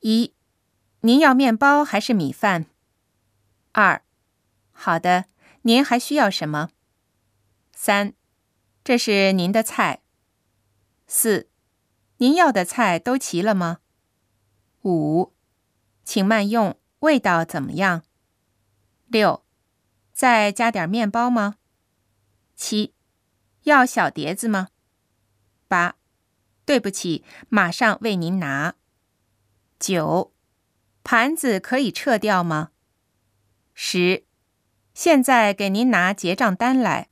一，您要面包还是米饭？二，好的，您还需要什么？三，这是您的菜。四，您要的菜都齐了吗？五，请慢用，味道怎么样？六，再加点面包吗？七，要小碟子吗？八，对不起，马上为您拿。九，盘子可以撤掉吗？十，现在给您拿结账单来。